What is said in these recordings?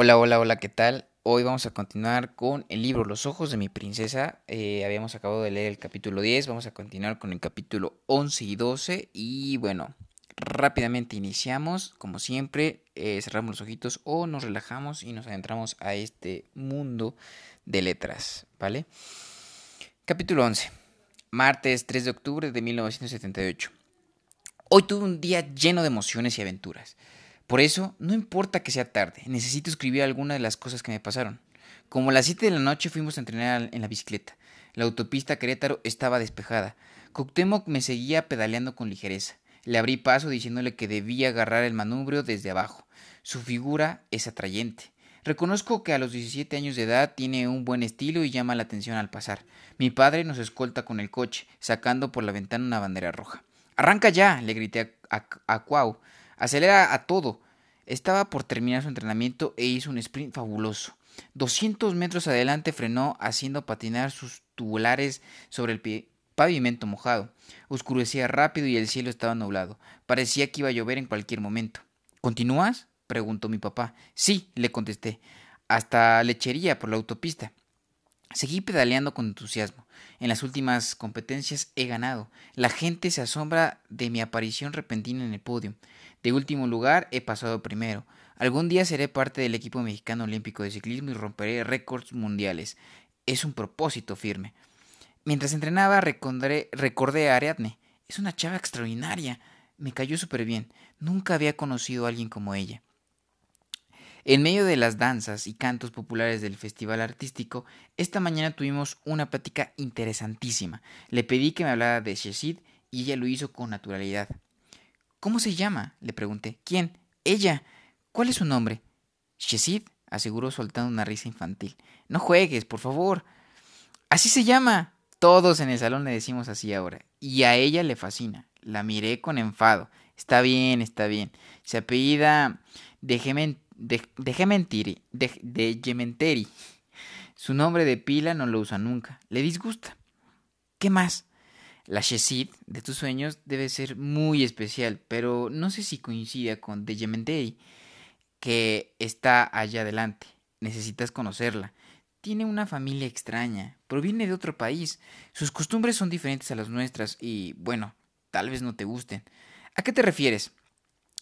Hola, hola, hola, ¿qué tal? Hoy vamos a continuar con el libro Los ojos de mi princesa. Eh, habíamos acabado de leer el capítulo 10, vamos a continuar con el capítulo 11 y 12 y bueno, rápidamente iniciamos, como siempre, eh, cerramos los ojitos o nos relajamos y nos adentramos a este mundo de letras, ¿vale? Capítulo 11, martes 3 de octubre de 1978. Hoy tuve un día lleno de emociones y aventuras. Por eso, no importa que sea tarde, necesito escribir alguna de las cosas que me pasaron. Como a las 7 de la noche fuimos a entrenar en la bicicleta. La autopista Querétaro estaba despejada. Cuauhtémoc me seguía pedaleando con ligereza. Le abrí paso diciéndole que debía agarrar el manubrio desde abajo. Su figura es atrayente. Reconozco que a los 17 años de edad tiene un buen estilo y llama la atención al pasar. Mi padre nos escolta con el coche, sacando por la ventana una bandera roja. Arranca ya, le grité a, a, Cuau. Acelera a todo. Estaba por terminar su entrenamiento e hizo un sprint fabuloso. 200 metros adelante frenó haciendo patinar sus tubulares sobre el pavimento mojado. Oscurecía rápido y el cielo estaba nublado. Parecía que iba a llover en cualquier momento. ¿Continúas? preguntó mi papá. Sí, le contesté. Hasta lechería por la autopista. Seguí pedaleando con entusiasmo. En las últimas competencias he ganado. La gente se asombra de mi aparición repentina en el podio. De último lugar he pasado primero. Algún día seré parte del equipo mexicano olímpico de ciclismo y romperé récords mundiales. Es un propósito firme. Mientras entrenaba recordé, a Ariadne. Es una chava extraordinaria. Me cayó súper bien. Nunca había conocido a alguien como ella. En medio de las danzas y cantos populares del festival artístico, esta mañana tuvimos una plática interesantísima. Le pedí que me hablara de Shesid y ella lo hizo con naturalidad. ¿Cómo se llama? le pregunté. ¿Quién? Ella. ¿Cuál es su nombre? Shesid, aseguró soltando una risa infantil. No juegues, por favor. Así se llama. Todos en el salón le decimos así ahora. Y a ella le fascina. La miré con enfado. Está bien, está bien. Se apellida de Gemen de, de de, Gementeri. Su nombre de pila no lo usa nunca. Le disgusta. ¿Qué más? La Shesid de tus sueños debe ser muy especial, pero no sé si coincide con de Gementeri, que está allá adelante. Necesitas conocerla. Tiene una familia extraña, proviene de otro país. Sus costumbres son diferentes a las nuestras y, bueno, tal vez no te gusten. ¿A qué te refieres?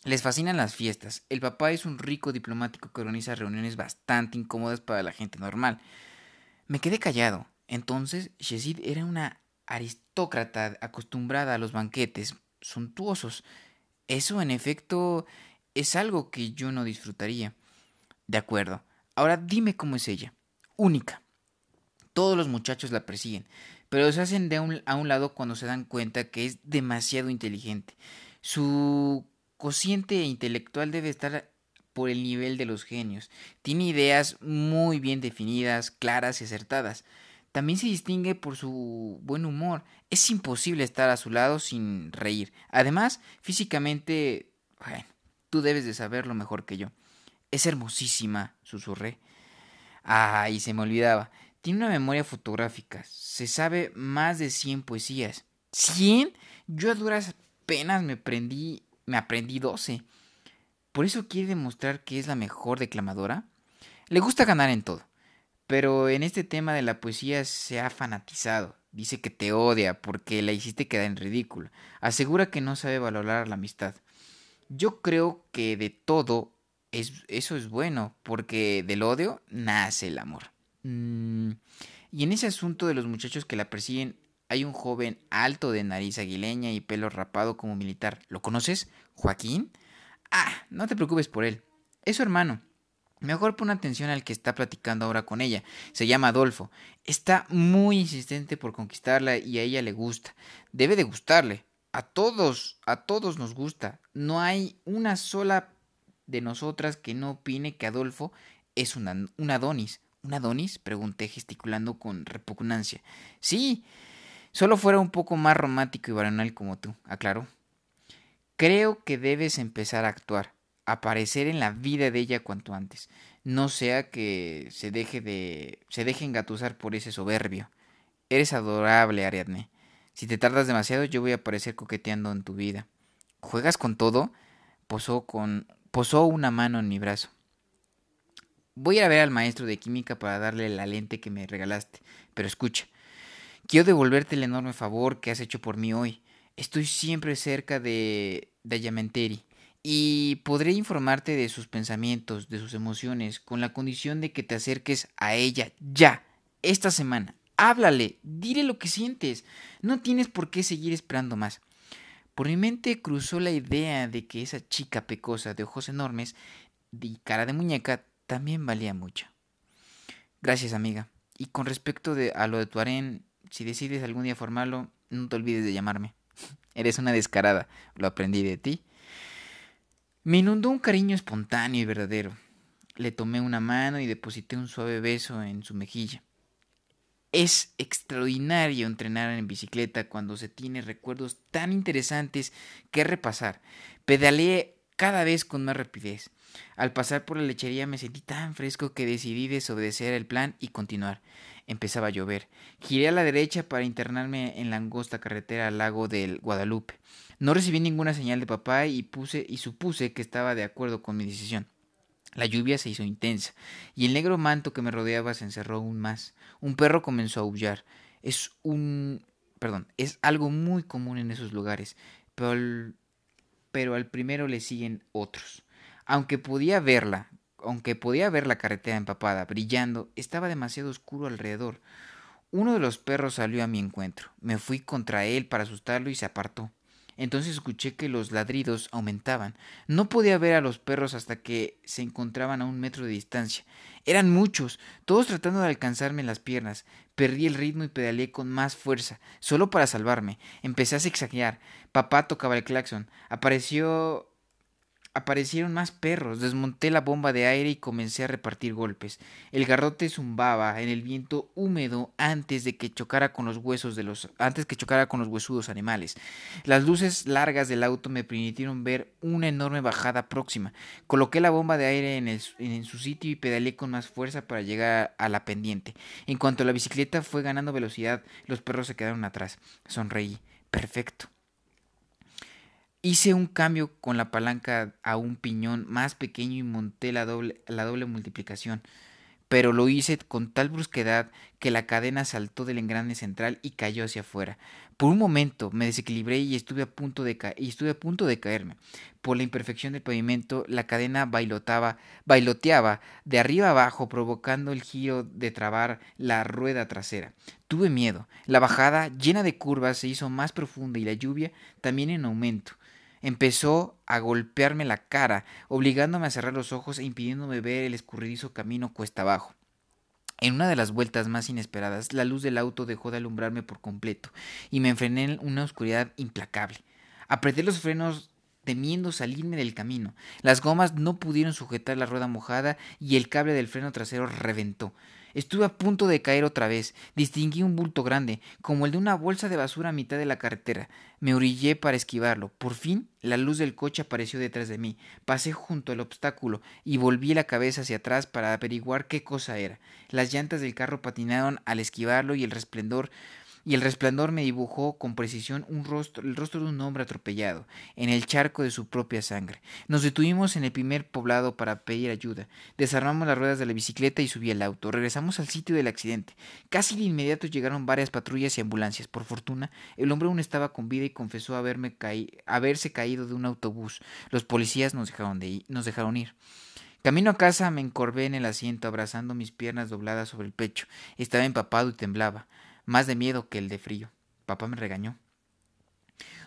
Les fascinan las fiestas. El papá es un rico diplomático que organiza reuniones bastante incómodas para la gente normal. Me quedé callado. Entonces, Shesid era una aristócrata acostumbrada a los banquetes suntuosos. Eso, en efecto, es algo que yo no disfrutaría. De acuerdo. Ahora dime cómo es ella. Única. Todos los muchachos la persiguen, pero se hacen de a un lado cuando se dan cuenta que es demasiado inteligente. Su cociente intelectual debe estar por el nivel de los genios. Tiene ideas muy bien definidas, claras y acertadas. También se distingue por su buen humor. Es imposible estar a su lado sin reír. Además, físicamente, bueno, tú debes de saberlo mejor que yo. Es hermosísima, susurré. Ay, se me olvidaba. Tiene una memoria fotográfica. Se sabe más de cien poesías. ¿Cien? Yo a duras penas me prendí me aprendí 12. ¿Por eso quiere demostrar que es la mejor declamadora? Le gusta ganar en todo, pero en este tema de la poesía se ha fanatizado. Dice que te odia porque la hiciste quedar en ridículo. Asegura que no sabe valorar la amistad. Yo creo que de todo es, eso es bueno, porque del odio nace el amor. Mm, y en ese asunto de los muchachos que la persiguen, hay un joven alto de nariz aguileña y pelo rapado como militar. ¿Lo conoces? ¿Joaquín? Ah, no te preocupes por él. Es su hermano. Mejor pon atención al que está platicando ahora con ella. Se llama Adolfo. Está muy insistente por conquistarla y a ella le gusta. Debe de gustarle. A todos, a todos nos gusta. No hay una sola de nosotras que no opine que Adolfo es un Adonis. ¿Un Adonis? Pregunté gesticulando con repugnancia. Sí, Solo fuera un poco más romántico y varonal como tú, aclaró. Creo que debes empezar a actuar, aparecer en la vida de ella cuanto antes. No sea que se deje de. se deje engatusar por ese soberbio. Eres adorable, Ariadne. Si te tardas demasiado, yo voy a aparecer coqueteando en tu vida. ¿Juegas con todo? Posó con. posó una mano en mi brazo. Voy a ver al maestro de química para darle la lente que me regalaste. Pero escucha, quiero devolverte el enorme favor que has hecho por mí hoy. Estoy siempre cerca de, de Yamenteri y podré informarte de sus pensamientos, de sus emociones, con la condición de que te acerques a ella ya, esta semana. Háblale, dile lo que sientes. No tienes por qué seguir esperando más. Por mi mente cruzó la idea de que esa chica pecosa de ojos enormes y cara de muñeca también valía mucho. Gracias, amiga. Y con respecto a lo de tu si decides algún día formarlo, no te olvides de llamarme. Eres una descarada, lo aprendí de ti. Me inundó un cariño espontáneo y verdadero. Le tomé una mano y deposité un suave beso en su mejilla. Es extraordinario entrenar en bicicleta cuando se tiene recuerdos tan interesantes que repasar. Pedaleé cada vez con más rapidez. Al pasar por la lechería me sentí tan fresco que decidí desobedecer el plan y continuar. Empezaba a llover. Giré a la derecha para internarme en la angosta carretera al lago del Guadalupe. No recibí ninguna señal de papá y puse y supuse que estaba de acuerdo con mi decisión. La lluvia se hizo intensa, y el negro manto que me rodeaba se encerró aún más. Un perro comenzó a aullar. Es un perdón, es algo muy común en esos lugares, pero pero al primero le siguen otros. Aunque podía verla, aunque podía ver la carretera empapada, brillando, estaba demasiado oscuro alrededor. Uno de los perros salió a mi encuentro. Me fui contra él para asustarlo y se apartó. Entonces escuché que los ladridos aumentaban. No podía ver a los perros hasta que se encontraban a un metro de distancia. Eran muchos, todos tratando de alcanzarme las piernas. Perdí el ritmo y pedaleé con más fuerza, solo para salvarme. Empecé a zigzaguear. Papá tocaba el claxon. Apareció Aparecieron más perros, desmonté la bomba de aire y comencé a repartir golpes. El garrote zumbaba en el viento húmedo antes de que chocara con los huesos de los antes que chocara con los huesudos animales. Las luces largas del auto me permitieron ver una enorme bajada próxima. Coloqué la bomba de aire en, en su sitio y pedaleé con más fuerza para llegar a la pendiente. En cuanto la bicicleta fue ganando velocidad, los perros se quedaron atrás. Sonreí. Perfecto. Hice un cambio con la palanca a un piñón más pequeño y monté la doble, la doble multiplicación, pero lo hice con tal brusquedad que la cadena saltó del engrane central y cayó hacia afuera. Por un momento me desequilibré y estuve a punto de, y estuve a punto de caerme. Por la imperfección del pavimento, la cadena bailotaba, bailoteaba de arriba abajo, provocando el giro de trabar la rueda trasera. Tuve miedo. La bajada, llena de curvas, se hizo más profunda y la lluvia también en aumento. Empezó a golpearme la cara, obligándome a cerrar los ojos e impidiéndome ver el escurridizo camino cuesta abajo. En una de las vueltas más inesperadas, la luz del auto dejó de alumbrarme por completo y me enfrené en una oscuridad implacable. Apreté los frenos temiendo salirme del camino. Las gomas no pudieron sujetar la rueda mojada y el cable del freno trasero reventó. Estuve a punto de caer otra vez. Distinguí un bulto grande, como el de una bolsa de basura a mitad de la carretera. Me orillé para esquivarlo. Por fin, la luz del coche apareció detrás de mí. Pasé junto al obstáculo y volví la cabeza hacia atrás para averiguar qué cosa era. Las llantas del carro patinaron al esquivarlo y el resplendor y el resplandor me dibujó con precisión un rostro, el rostro de un hombre atropellado, en el charco de su propia sangre. Nos detuvimos en el primer poblado para pedir ayuda. Desarmamos las ruedas de la bicicleta y subí al auto. Regresamos al sitio del accidente. Casi de inmediato llegaron varias patrullas y ambulancias. Por fortuna, el hombre aún estaba con vida y confesó haberme haberse caído de un autobús. Los policías nos dejaron, de nos dejaron ir. Camino a casa me encorvé en el asiento, abrazando mis piernas dobladas sobre el pecho. Estaba empapado y temblaba más de miedo que el de frío. Papá me regañó.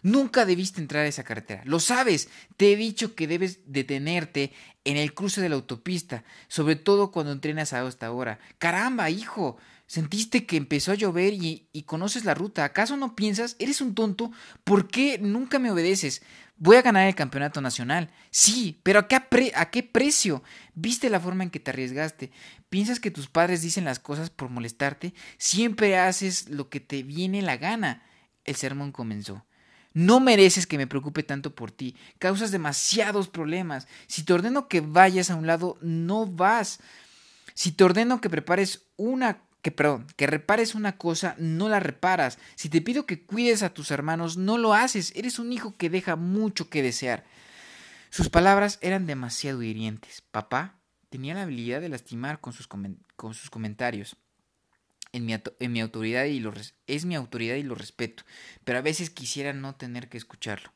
Nunca debiste entrar a esa carretera. Lo sabes. Te he dicho que debes detenerte en el cruce de la autopista, sobre todo cuando entrenas a esta hora. Caramba, hijo. Sentiste que empezó a llover y, conoces la ruta. ¿Acaso no piensas? ¿Eres un tonto? ¿Por qué nunca me obedeces? Voy a ganar el campeonato nacional. Sí, pero ¿a qué, ¿a qué precio? ¿Viste la forma en que te arriesgaste? ¿Piensas que tus padres dicen las cosas por molestarte? Siempre haces lo que te viene la gana. El sermón comenzó. No mereces que me preocupe tanto por ti. Causas demasiados problemas. Si te ordeno que vayas a un lado, no vas. Si te ordeno que prepares una que perdón, que repares una cosa, no la reparas. Si te pido que cuides a tus hermanos, no lo haces. Eres un hijo que deja mucho que desear. Sus palabras eran demasiado hirientes. Papá, tenía la habilidad de lastimar con sus, con sus comentarios. En mi, en mi, autoridad y lo es mi autoridad y lo respeto, pero a veces quisiera no tener que escucharlo.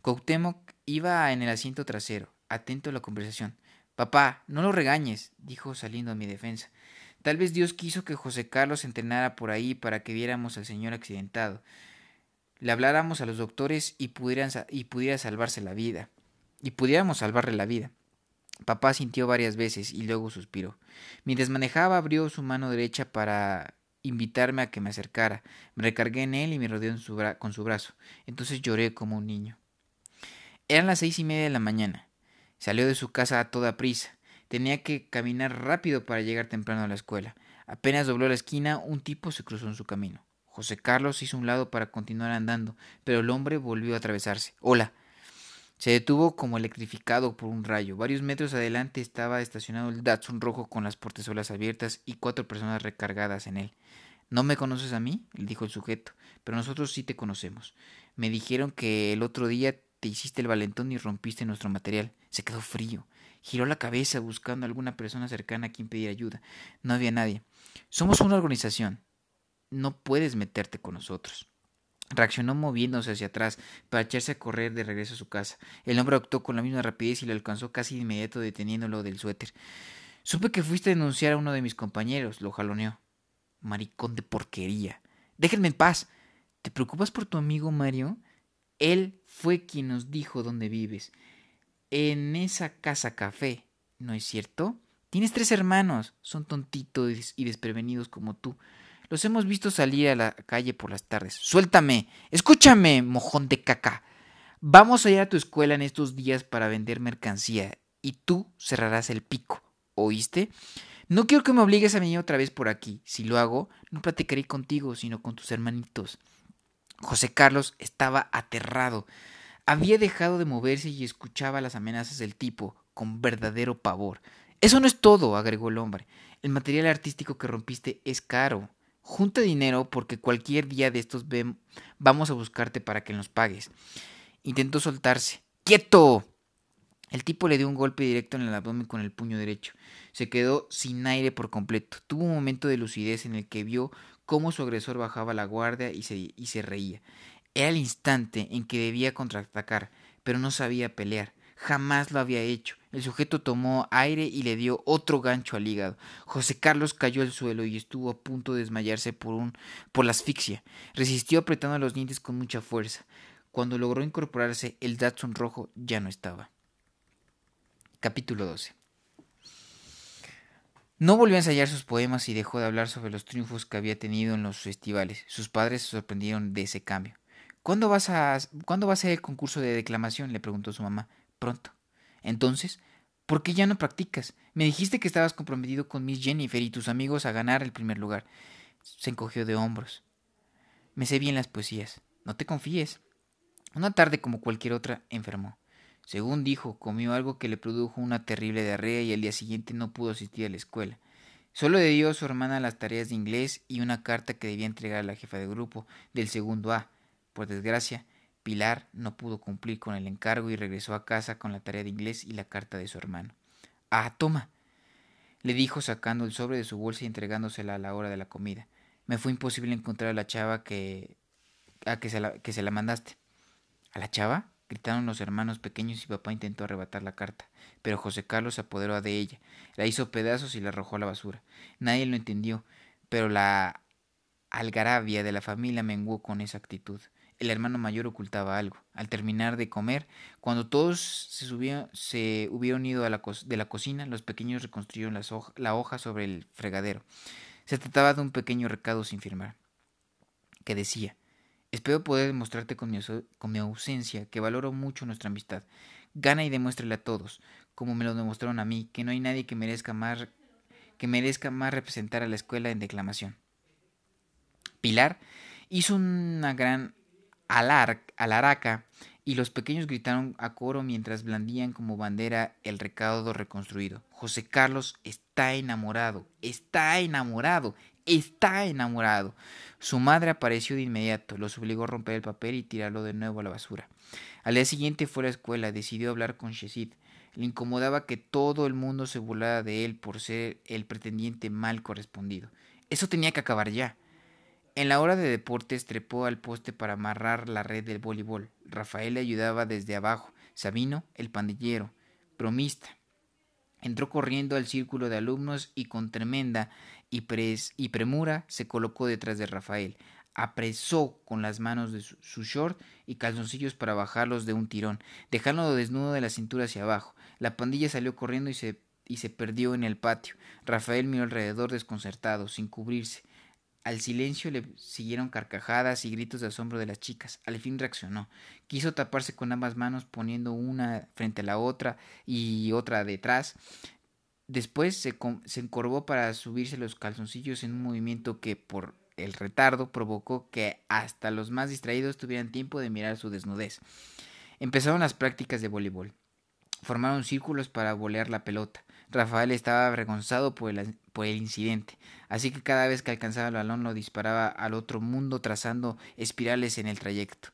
Cuauhtémoc iba en el asiento trasero, atento a la conversación. Papá, no lo regañes, dijo saliendo a mi defensa. Tal vez Dios quiso que José Carlos entrenara por ahí para que viéramos al señor accidentado. Le habláramos a los doctores y, pudieran, y pudiera salvarse la vida. Y pudiéramos salvarle la vida. Papá sintió varias veces y luego suspiró. Mientras manejaba abrió su mano derecha para invitarme a que me acercara. Me recargué en él y me rodeó con su brazo. Entonces lloré como un niño. Eran las seis y media de la mañana. Salió de su casa a toda prisa. Tenía que caminar rápido para llegar temprano a la escuela. Apenas dobló la esquina, un tipo se cruzó en su camino. José Carlos hizo un lado para continuar andando, pero el hombre volvió a atravesarse. Hola, se detuvo como electrificado por un rayo. Varios metros adelante estaba estacionado el Datsun rojo con las portezuelas abiertas y cuatro personas recargadas en él. ¿No me conoces a mí? le dijo el sujeto, pero nosotros sí te conocemos. Me dijeron que el otro día te hiciste el valentón y rompiste nuestro material. Se quedó frío. Giró la cabeza buscando a alguna persona cercana a quien pedir ayuda. No había nadie. Somos una organización. No puedes meterte con nosotros. Reaccionó moviéndose hacia atrás para echarse a correr de regreso a su casa. El hombre actuó con la misma rapidez y lo alcanzó casi inmediato deteniéndolo del suéter. Supe que fuiste a denunciar a uno de mis compañeros, lo jaloneó. Maricón de porquería. Déjenme en paz. ¿Te preocupas por tu amigo Mario? Él fue quien nos dijo dónde vives. En esa casa café, ¿no es cierto? Tienes tres hermanos. Son tontitos y desprevenidos como tú. Los hemos visto salir a la calle por las tardes. Suéltame. Escúchame, mojón de caca. Vamos a ir a tu escuela en estos días para vender mercancía y tú cerrarás el pico. ¿Oíste? No quiero que me obligues a venir otra vez por aquí. Si lo hago, no platicaré contigo, sino con tus hermanitos. José Carlos estaba aterrado. Había dejado de moverse y escuchaba las amenazas del tipo con verdadero pavor. Eso no es todo, agregó el hombre. El material artístico que rompiste es caro. Junta dinero porque cualquier día de estos vamos a buscarte para que nos pagues. Intentó soltarse. ¡Quieto! El tipo le dio un golpe directo en el abdomen con el puño derecho. Se quedó sin aire por completo. Tuvo un momento de lucidez en el que vio cómo su agresor bajaba la guardia y se, reía. Era el instante en que debía contraatacar, pero no sabía pelear. Jamás lo había hecho. El sujeto tomó aire y le dio otro gancho al hígado. José Carlos cayó al suelo y estuvo a punto de desmayarse por, un, por la asfixia. Resistió apretando los dientes con mucha fuerza. Cuando logró incorporarse, el Datsun rojo ya no estaba. Capítulo 12 no volvió a ensayar sus poemas y dejó de hablar sobre los triunfos que había tenido en los festivales. Sus padres se sorprendieron de ese cambio. ¿Cuándo, vas a, ¿Cuándo va a ser el concurso de declamación? le preguntó su mamá. Pronto. Entonces, ¿por qué ya no practicas? Me dijiste que estabas comprometido con Miss Jennifer y tus amigos a ganar el primer lugar. Se encogió de hombros. Me sé bien las poesías. No te confíes. Una tarde como cualquier otra, enfermó. Según dijo, comió algo que le produjo una terrible diarrea y al día siguiente no pudo asistir a la escuela. Solo le dio a su hermana las tareas de inglés y una carta que debía entregar a la jefa de grupo del segundo A. Por desgracia, Pilar no pudo cumplir con el encargo y regresó a casa con la tarea de inglés y la carta de su hermano. Ah, toma, le dijo sacando el sobre de su bolsa y entregándosela a la hora de la comida. Me fue imposible encontrar a la chava que a que se la, que se la mandaste. ¿A la chava? gritaron los hermanos pequeños y papá intentó arrebatar la carta, pero José Carlos se apoderó de ella, la hizo pedazos y la arrojó a la basura. Nadie lo entendió, pero la algarabia de la familia menguó con esa actitud. El hermano mayor ocultaba algo. Al terminar de comer, cuando todos se, se hubieron ido de la cocina, los pequeños reconstruyeron la hoja sobre el fregadero. Se trataba de un pequeño recado sin firmar, que decía Espero poder demostrarte con mi, con mi ausencia que valoro mucho nuestra amistad. Gana y demuéstrale a todos, como me lo demostraron a mí, que no hay nadie que merezca más, que merezca más representar a la escuela en declamación. Pilar hizo una gran alar alaraca y los pequeños gritaron a coro mientras blandían como bandera el recaudo reconstruido. José Carlos está enamorado, está enamorado, está enamorado. Su madre apareció de inmediato, los obligó a romper el papel y tirarlo de nuevo a la basura. Al día siguiente fue a la escuela, decidió hablar con Shesid. Le incomodaba que todo el mundo se burlara de él por ser el pretendiente mal correspondido. Eso tenía que acabar ya. En la hora de deportes trepó al poste para amarrar la red del voleibol. Rafael le ayudaba desde abajo. Sabino, el pandillero, bromista. Entró corriendo al círculo de alumnos y con tremenda y, y premura se colocó detrás de Rafael apresó con las manos de su, short y calzoncillos para bajarlos de un tirón, dejándolo desnudo de la cintura hacia abajo. La pandilla salió corriendo y se, y se perdió en el patio. Rafael miró alrededor desconcertado, sin cubrirse. Al silencio le siguieron carcajadas y gritos de asombro de las chicas. Al fin reaccionó. Quiso taparse con ambas manos, poniendo una frente a la otra y otra detrás. Después se, encorvó para subirse los calzoncillos en un movimiento que, por el retardo provocó que hasta los más distraídos tuvieran tiempo de mirar su desnudez. Empezaron las prácticas de voleibol. Formaron círculos para volear la pelota. Rafael estaba avergonzado por el, por el incidente, así que cada vez que alcanzaba el balón lo disparaba al otro mundo trazando espirales en el trayecto.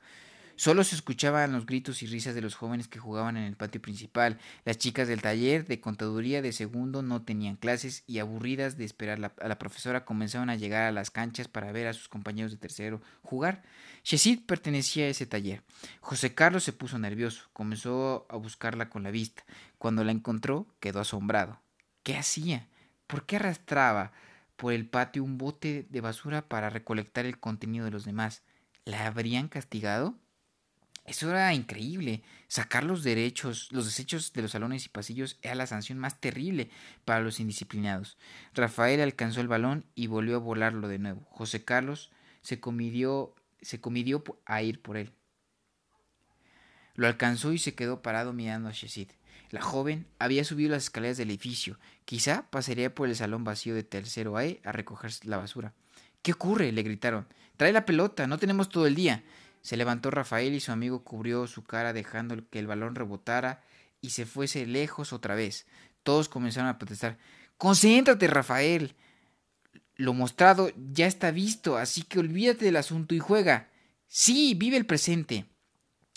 Solo se escuchaban los gritos y risas de los jóvenes que jugaban en el patio principal. Las chicas del taller de contaduría de segundo no tenían clases y aburridas de esperar a la profesora comenzaron a llegar a las canchas para ver a sus compañeros de tercero jugar. Shesid pertenecía a ese taller. José Carlos se puso nervioso, comenzó a buscarla con la vista. Cuando la encontró, quedó asombrado. ¿Qué hacía? ¿Por qué arrastraba por el patio un bote de basura para recolectar el contenido de los demás? ¿La habrían castigado? Eso era increíble. Sacar los derechos, los desechos de los salones y pasillos era la sanción más terrible para los indisciplinados. Rafael alcanzó el balón y volvió a volarlo de nuevo. José Carlos se comidió, se comidió a ir por él. Lo alcanzó y se quedó parado mirando a Shesid. La joven había subido las escaleras del edificio. Quizá pasaría por el salón vacío de tercero A a recoger la basura. ¿Qué ocurre? le gritaron. Trae la pelota, no tenemos todo el día. Se levantó Rafael y su amigo cubrió su cara dejando que el balón rebotara y se fuese lejos otra vez. Todos comenzaron a protestar. Concéntrate, Rafael. Lo mostrado ya está visto, así que olvídate del asunto y juega. Sí, vive el presente.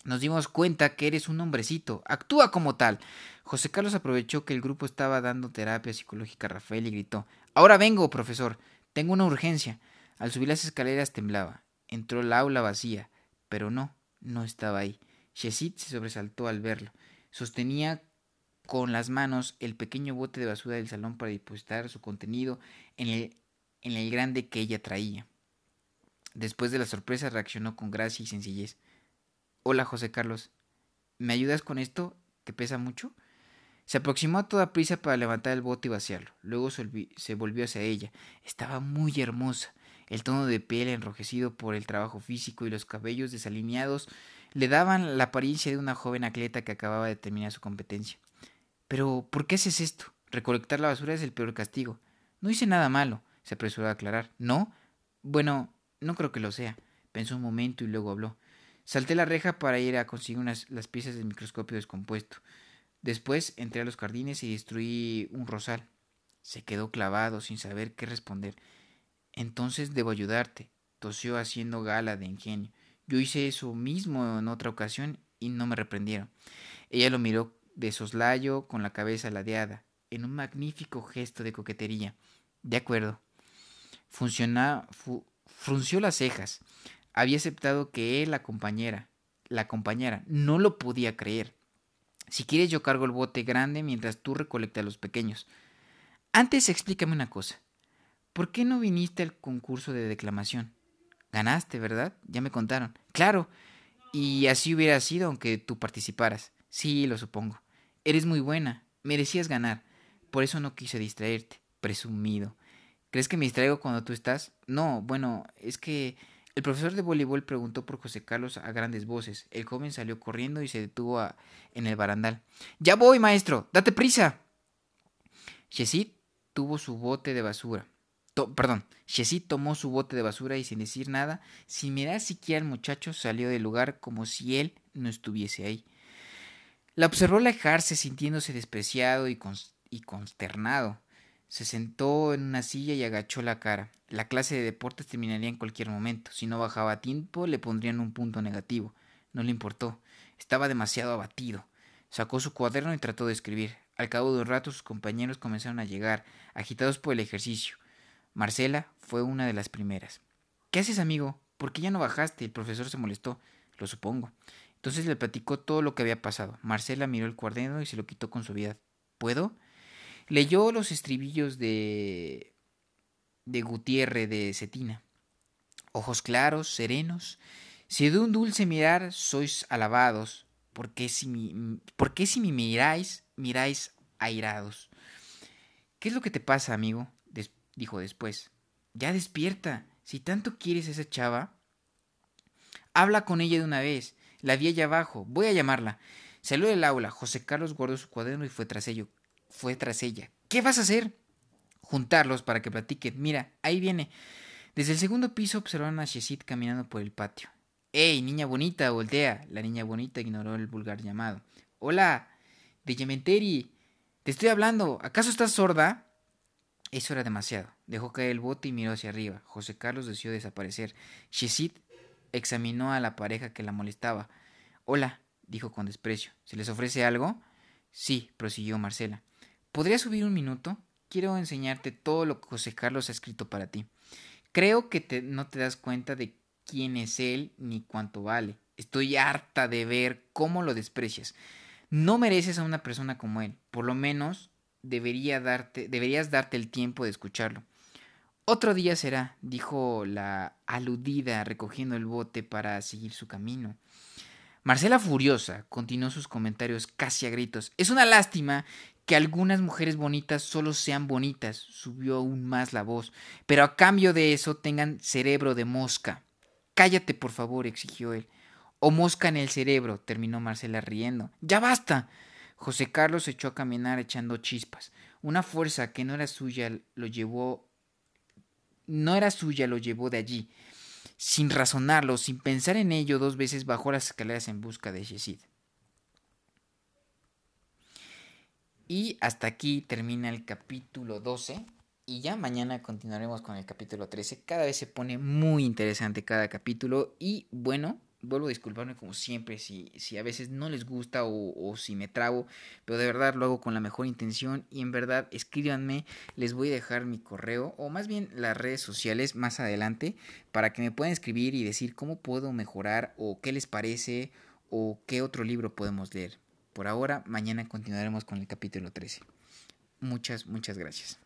Nos dimos cuenta que eres un hombrecito. Actúa como tal. José Carlos aprovechó que el grupo estaba dando terapia psicológica a Rafael y gritó Ahora vengo, profesor. Tengo una urgencia. Al subir las escaleras temblaba. Entró el aula vacía pero no, no estaba ahí. Shesit se sobresaltó al verlo. Sostenía con las manos el pequeño bote de basura del salón para depositar su contenido en el, en el grande que ella traía. Después de la sorpresa reaccionó con gracia y sencillez. Hola, José Carlos. ¿Me ayudas con esto? ¿Que pesa mucho? Se aproximó a toda prisa para levantar el bote y vaciarlo. Luego se volvió hacia ella. Estaba muy hermosa. El tono de piel enrojecido por el trabajo físico y los cabellos desalineados le daban la apariencia de una joven atleta que acababa de terminar su competencia. Pero, ¿por qué haces esto? Recolectar la basura es el peor castigo. No hice nada malo, se apresuró a aclarar. ¿No? Bueno, no creo que lo sea. Pensó un momento y luego habló. Salté la reja para ir a conseguir unas, las piezas del microscopio descompuesto. Después entré a los jardines y destruí un rosal. Se quedó clavado sin saber qué responder. Entonces debo ayudarte, tosió haciendo gala de ingenio. Yo hice eso mismo en otra ocasión y no me reprendieron. Ella lo miró de soslayo con la cabeza ladeada, en un magnífico gesto de coquetería. De acuerdo. Funciona, frunció las cejas. Había aceptado que él la compañera, la compañera, no lo podía creer. Si quieres yo cargo el bote grande mientras tú recolectas los pequeños. Antes explícame una cosa. ¿Por qué no viniste al concurso de declamación? Ganaste, ¿verdad? Ya me contaron. Claro. Y así hubiera sido aunque tú participaras. Sí, lo supongo. Eres muy buena. Merecías ganar. Por eso no quise distraerte. Presumido. ¿Crees que me distraigo cuando tú estás? No, bueno, es que el profesor de voleibol preguntó por José Carlos a grandes voces. El joven salió corriendo y se detuvo en el barandal. Ya voy, maestro. Date prisa. Yesid tuvo su bote de basura perdón, Shesit tomó su bote de basura y sin decir nada, sin mirar siquiera al muchacho, salió del lugar como si él no estuviese ahí. La observó alejarse sintiéndose despreciado y, y consternado. Se sentó en una silla y agachó la cara. La clase de deportes terminaría en cualquier momento. Si no bajaba a tiempo, le pondrían un punto negativo. No le importó. Estaba demasiado abatido. Sacó su cuaderno y trató de escribir. Al cabo de un rato sus compañeros comenzaron a llegar, agitados por el ejercicio. Marcela fue una de las primeras. ¿Qué haces, amigo? ¿Por qué ya no bajaste? El profesor se molestó. Lo supongo. Entonces le platicó todo lo que había pasado. Marcela miró el cuaderno y se lo quitó con suavidad. ¿Puedo? Leyó los estribillos de. de Gutiérrez de Cetina. Ojos claros, serenos. Si de un dulce mirar sois alabados, ¿por qué si, mi, ¿por qué si me miráis, miráis airados? ¿Qué es lo que te pasa, amigo? Dijo después. Ya despierta. Si tanto quieres a esa chava, habla con ella de una vez. La vi allá abajo. Voy a llamarla. Salió del aula. José Carlos guardó su cuaderno y fue tras ello. Fue tras ella. ¿Qué vas a hacer? Juntarlos para que platiquen. Mira, ahí viene. Desde el segundo piso observaron a Shesit caminando por el patio. ¡Ey, niña bonita! Voltea. La niña bonita ignoró el vulgar llamado. Hola, de Yementeri. Te estoy hablando. ¿Acaso estás sorda? Eso era demasiado. Dejó caer el bote y miró hacia arriba. José Carlos deseó desaparecer. Shesit examinó a la pareja que la molestaba. Hola, dijo con desprecio. ¿Se les ofrece algo? Sí, prosiguió Marcela. ¿Podría subir un minuto? Quiero enseñarte todo lo que José Carlos ha escrito para ti. Creo que no te das cuenta de quién es él ni cuánto vale. Estoy harta de ver cómo lo desprecias. No mereces a una persona como él. Por lo menos debería darte, deberías darte el tiempo de escucharlo. Otro día será, dijo la aludida, recogiendo el bote para seguir su camino. Marcela furiosa continuó sus comentarios casi a gritos. Es una lástima que algunas mujeres bonitas solo sean bonitas, subió aún más la voz, pero a cambio de eso tengan cerebro de mosca. Cállate, por favor, exigió él. O mosca en el cerebro, terminó Marcela riendo. Ya basta. José Carlos se echó a caminar echando chispas. Una fuerza que no era suya lo llevó no era suya lo llevó de allí. Sin razonarlo, sin pensar en ello, dos veces bajó las escaleras en busca de Yesid. Y hasta aquí termina el capítulo 12. Y ya mañana continuaremos con el capítulo 13. Cada vez se pone muy interesante cada capítulo. Y bueno, vuelvo a disculparme como siempre si, si a veces no les gusta o, si me trabo, pero de verdad lo hago con la mejor intención y en verdad escríbanme, les voy a dejar mi correo o más bien las redes sociales más adelante para que me puedan escribir y decir cómo puedo mejorar o qué les parece o qué otro libro podemos leer. Por ahora, mañana continuaremos con el capítulo 13. Muchas, muchas gracias.